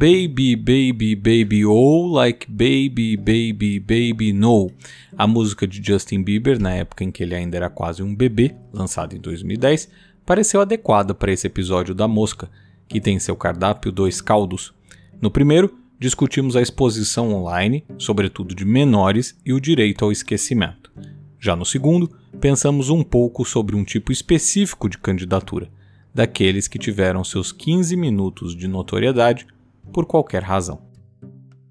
Baby Baby Baby Oh Like Baby Baby Baby No, a música de Justin Bieber na época em que ele ainda era quase um bebê, lançada em 2010, pareceu adequada para esse episódio da Mosca, que tem seu cardápio dois caldos. No primeiro, discutimos a exposição online, sobretudo de menores, e o direito ao esquecimento. Já no segundo, pensamos um pouco sobre um tipo específico de candidatura, daqueles que tiveram seus 15 minutos de notoriedade por qualquer razão.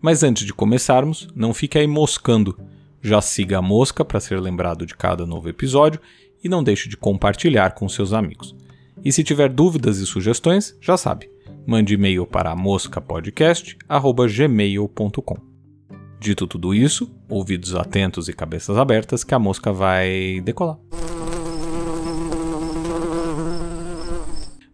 Mas antes de começarmos, não fique aí moscando. Já siga a mosca para ser lembrado de cada novo episódio e não deixe de compartilhar com seus amigos. E se tiver dúvidas e sugestões, já sabe, mande e-mail para moscapodcast@gmail.com. Dito tudo isso, ouvidos atentos e cabeças abertas que a mosca vai decolar.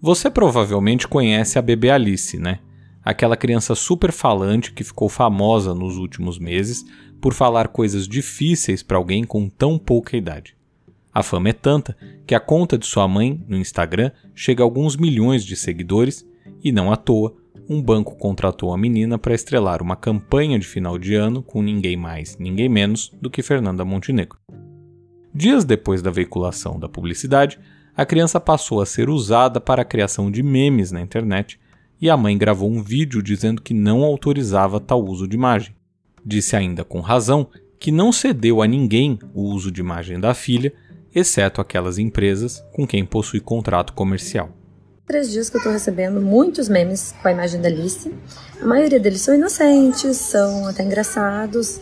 Você provavelmente conhece a bebê Alice, né? Aquela criança super falante que ficou famosa nos últimos meses por falar coisas difíceis para alguém com tão pouca idade. A fama é tanta que a conta de sua mãe no Instagram chega a alguns milhões de seguidores e não à toa um banco contratou a menina para estrelar uma campanha de final de ano com ninguém mais, ninguém menos do que Fernanda Montenegro. Dias depois da veiculação da publicidade, a criança passou a ser usada para a criação de memes na internet e a mãe gravou um vídeo dizendo que não autorizava tal uso de imagem. Disse ainda com razão que não cedeu a ninguém o uso de imagem da filha, exceto aquelas empresas com quem possui contrato comercial. Três dias que eu estou recebendo muitos memes com a imagem da Alice. A maioria deles são inocentes, são até engraçados,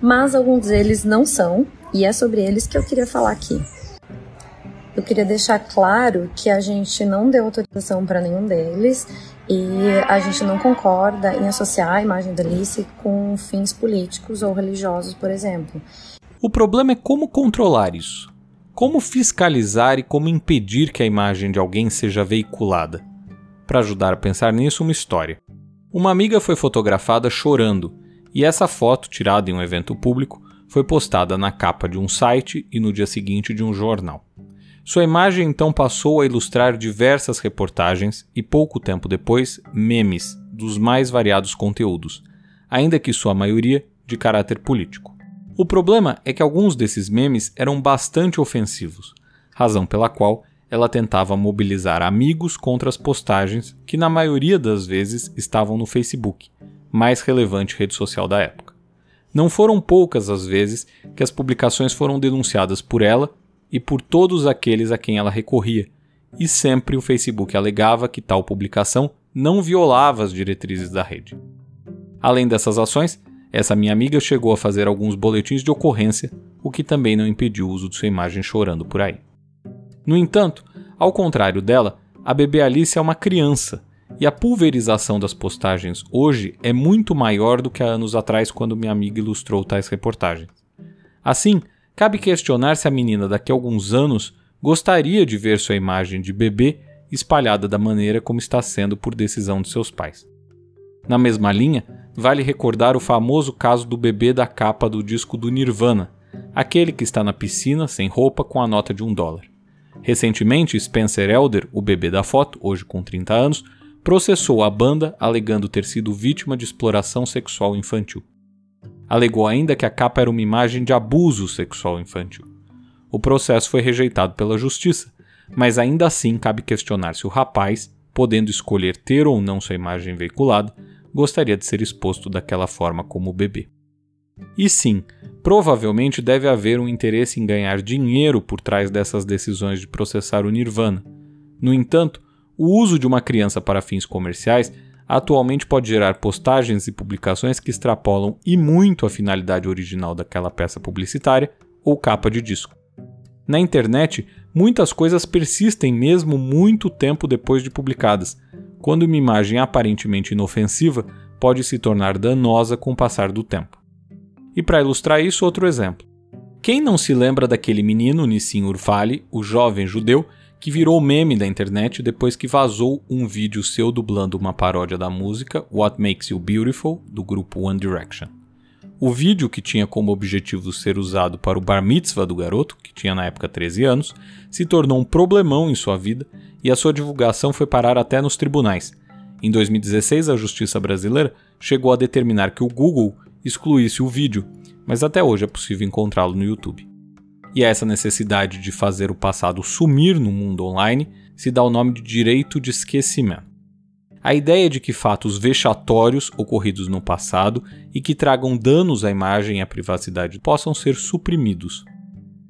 mas alguns deles não são, e é sobre eles que eu queria falar aqui. Eu queria deixar claro que a gente não deu autorização para nenhum deles e a gente não concorda em associar a imagem da Alice com fins políticos ou religiosos, por exemplo. O problema é como controlar isso. Como fiscalizar e como impedir que a imagem de alguém seja veiculada? Para ajudar a pensar nisso, uma história. Uma amiga foi fotografada chorando, e essa foto, tirada em um evento público, foi postada na capa de um site e no dia seguinte de um jornal. Sua imagem então passou a ilustrar diversas reportagens e, pouco tempo depois, memes dos mais variados conteúdos, ainda que sua maioria de caráter político. O problema é que alguns desses memes eram bastante ofensivos, razão pela qual ela tentava mobilizar amigos contra as postagens que, na maioria das vezes, estavam no Facebook, mais relevante rede social da época. Não foram poucas as vezes que as publicações foram denunciadas por ela e por todos aqueles a quem ela recorria, e sempre o Facebook alegava que tal publicação não violava as diretrizes da rede. Além dessas ações, essa minha amiga chegou a fazer alguns boletins de ocorrência, o que também não impediu o uso de sua imagem chorando por aí. No entanto, ao contrário dela, a bebê Alice é uma criança, e a pulverização das postagens hoje é muito maior do que há anos atrás quando minha amiga ilustrou tais reportagens. Assim, Cabe questionar se a menina daqui a alguns anos gostaria de ver sua imagem de bebê espalhada da maneira como está sendo por decisão de seus pais. Na mesma linha, vale recordar o famoso caso do bebê da capa do disco do Nirvana, aquele que está na piscina sem roupa com a nota de um dólar. Recentemente, Spencer Elder, o bebê da foto, hoje com 30 anos, processou a banda alegando ter sido vítima de exploração sexual infantil. Alegou ainda que a capa era uma imagem de abuso sexual infantil. O processo foi rejeitado pela justiça, mas ainda assim cabe questionar se o rapaz, podendo escolher ter ou não sua imagem veiculada, gostaria de ser exposto daquela forma como bebê. E sim, provavelmente deve haver um interesse em ganhar dinheiro por trás dessas decisões de processar o Nirvana. No entanto, o uso de uma criança para fins comerciais atualmente pode gerar postagens e publicações que extrapolam e muito a finalidade original daquela peça publicitária ou capa de disco. Na internet, muitas coisas persistem mesmo muito tempo depois de publicadas, quando uma imagem aparentemente inofensiva pode se tornar danosa com o passar do tempo. E para ilustrar isso, outro exemplo. Quem não se lembra daquele menino Nissim Urfali, o jovem judeu, que virou meme da internet depois que vazou um vídeo seu dublando uma paródia da música What Makes You Beautiful, do grupo One Direction. O vídeo, que tinha como objetivo ser usado para o bar mitzvah do garoto, que tinha na época 13 anos, se tornou um problemão em sua vida e a sua divulgação foi parar até nos tribunais. Em 2016, a justiça brasileira chegou a determinar que o Google excluísse o vídeo, mas até hoje é possível encontrá-lo no YouTube. E a essa necessidade de fazer o passado sumir no mundo online se dá o nome de direito de esquecimento. A ideia de que fatos vexatórios ocorridos no passado e que tragam danos à imagem e à privacidade possam ser suprimidos.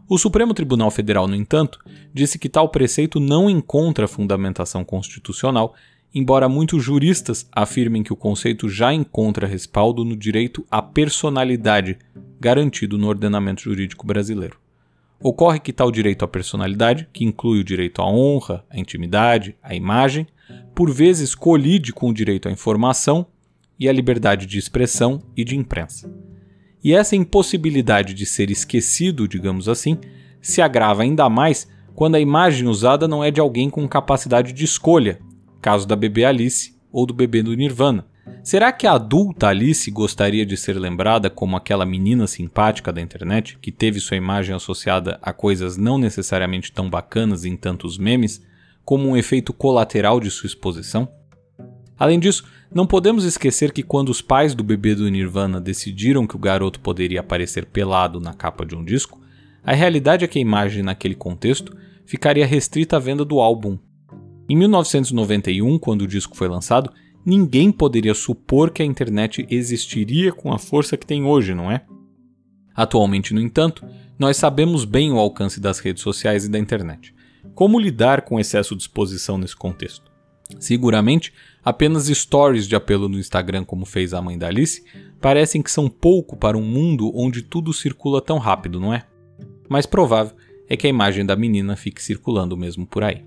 O Supremo Tribunal Federal, no entanto, disse que tal preceito não encontra fundamentação constitucional, embora muitos juristas afirmem que o conceito já encontra respaldo no direito à personalidade garantido no ordenamento jurídico brasileiro. Ocorre que tal direito à personalidade, que inclui o direito à honra, à intimidade, à imagem, por vezes colide com o direito à informação e à liberdade de expressão e de imprensa. E essa impossibilidade de ser esquecido, digamos assim, se agrava ainda mais quando a imagem usada não é de alguém com capacidade de escolha, caso da bebê Alice ou do bebê do Nirvana. Será que a adulta Alice gostaria de ser lembrada como aquela menina simpática da internet que teve sua imagem associada a coisas não necessariamente tão bacanas em tantos memes, como um efeito colateral de sua exposição? Além disso, não podemos esquecer que quando os pais do bebê do Nirvana decidiram que o garoto poderia aparecer pelado na capa de um disco, a realidade é que a imagem naquele contexto ficaria restrita à venda do álbum. Em 1991, quando o disco foi lançado, ninguém poderia supor que a internet existiria com a força que tem hoje, não é? Atualmente, no entanto, nós sabemos bem o alcance das redes sociais e da internet. Como lidar com excesso de exposição nesse contexto? Seguramente, apenas stories de apelo no Instagram, como fez a mãe da Alice, parecem que são pouco para um mundo onde tudo circula tão rápido, não é? Mais provável é que a imagem da menina fique circulando mesmo por aí.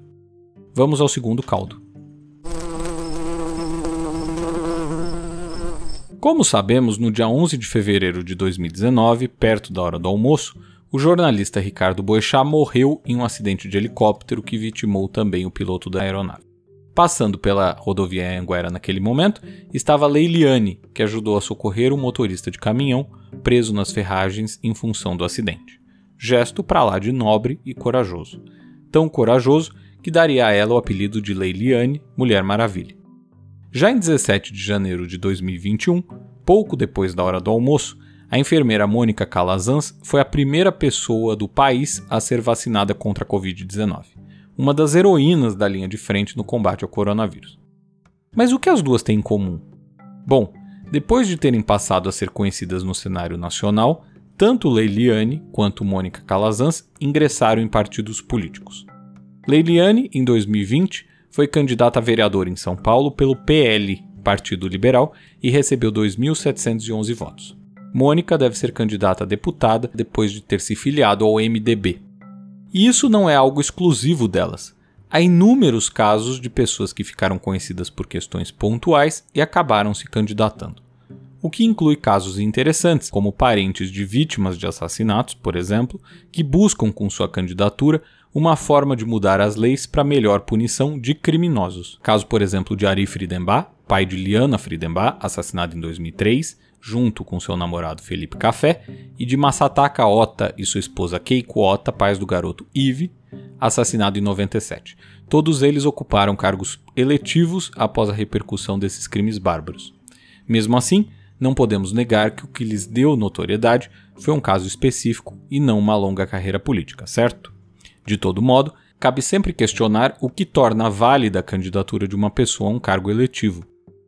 Vamos ao segundo caldo. Como sabemos, no dia 11 de fevereiro de 2019, perto da hora do almoço, o jornalista Ricardo Boechat morreu em um acidente de helicóptero que vitimou também o piloto da aeronave. Passando pela rodovia Anguera naquele momento, estava Leiliane, que ajudou a socorrer um motorista de caminhão preso nas ferragens em função do acidente. Gesto para lá de nobre e corajoso. Tão corajoso que daria a ela o apelido de Leiliane, Mulher Maravilha. Já em 17 de janeiro de 2021, pouco depois da hora do almoço, a enfermeira Mônica Calazans foi a primeira pessoa do país a ser vacinada contra a Covid-19, uma das heroínas da linha de frente no combate ao coronavírus. Mas o que as duas têm em comum? Bom, depois de terem passado a ser conhecidas no cenário nacional, tanto Leiliane quanto Mônica Calazans ingressaram em partidos políticos. Leiliane, em 2020, foi candidata a vereadora em São Paulo pelo PL, Partido Liberal, e recebeu 2.711 votos. Mônica deve ser candidata a deputada depois de ter se filiado ao MDB. E isso não é algo exclusivo delas. Há inúmeros casos de pessoas que ficaram conhecidas por questões pontuais e acabaram se candidatando. O que inclui casos interessantes, como parentes de vítimas de assassinatos, por exemplo, que buscam com sua candidatura uma forma de mudar as leis para melhor punição de criminosos. Caso, por exemplo, de Ari Friedenbach, pai de Liana Friedenbach, assassinado em 2003, junto com seu namorado Felipe Café, e de Masataka Ota e sua esposa Keiko Ota, pais do garoto Ive, assassinado em 97. Todos eles ocuparam cargos eletivos após a repercussão desses crimes bárbaros. Mesmo assim, não podemos negar que o que lhes deu notoriedade foi um caso específico e não uma longa carreira política, certo? De todo modo, cabe sempre questionar o que torna válida a candidatura de uma pessoa a um cargo eletivo.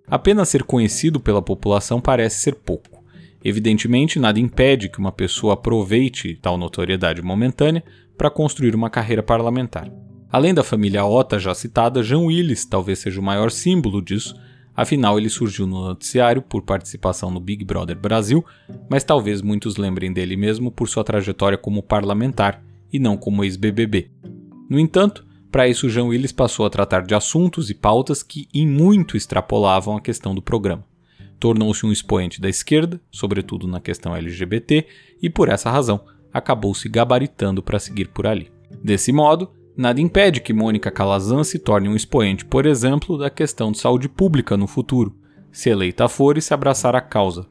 Apenas ser conhecido pela população parece ser pouco. Evidentemente, nada impede que uma pessoa aproveite tal notoriedade momentânea para construir uma carreira parlamentar. Além da família Ota já citada, Jean Willis talvez seja o maior símbolo disso, afinal ele surgiu no noticiário por participação no Big Brother Brasil, mas talvez muitos lembrem dele mesmo por sua trajetória como parlamentar e não como ex-BBB. No entanto, para isso, Jean Willis passou a tratar de assuntos e pautas que em muito extrapolavam a questão do programa. Tornou-se um expoente da esquerda, sobretudo na questão LGBT, e por essa razão acabou se gabaritando para seguir por ali. Desse modo, nada impede que Mônica Calazan se torne um expoente, por exemplo, da questão de saúde pública no futuro, se eleita for e se abraçar a causa.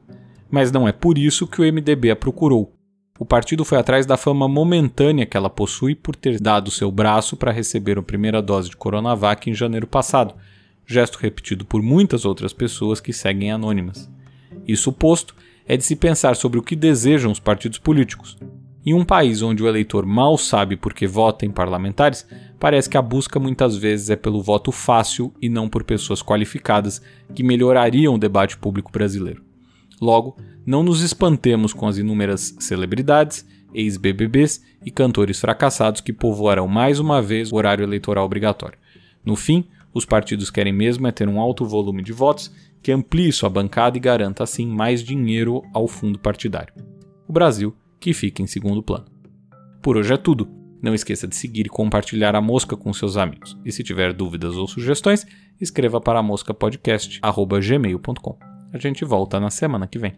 Mas não é por isso que o MDB a procurou, o partido foi atrás da fama momentânea que ela possui por ter dado seu braço para receber a primeira dose de Coronavac em janeiro passado, gesto repetido por muitas outras pessoas que seguem anônimas. Isso posto, é de se pensar sobre o que desejam os partidos políticos. Em um país onde o eleitor mal sabe por que vota em parlamentares, parece que a busca muitas vezes é pelo voto fácil e não por pessoas qualificadas que melhorariam o debate público brasileiro. Logo, não nos espantemos com as inúmeras celebridades, ex-BBBs e cantores fracassados que povoarão mais uma vez o horário eleitoral obrigatório. No fim, os partidos querem mesmo é ter um alto volume de votos que amplie sua bancada e garanta assim mais dinheiro ao fundo partidário. O Brasil que fica em segundo plano. Por hoje é tudo. Não esqueça de seguir e compartilhar a Mosca com seus amigos. E se tiver dúvidas ou sugestões, escreva para moscapodcast.gmail.com. A gente volta na semana que vem.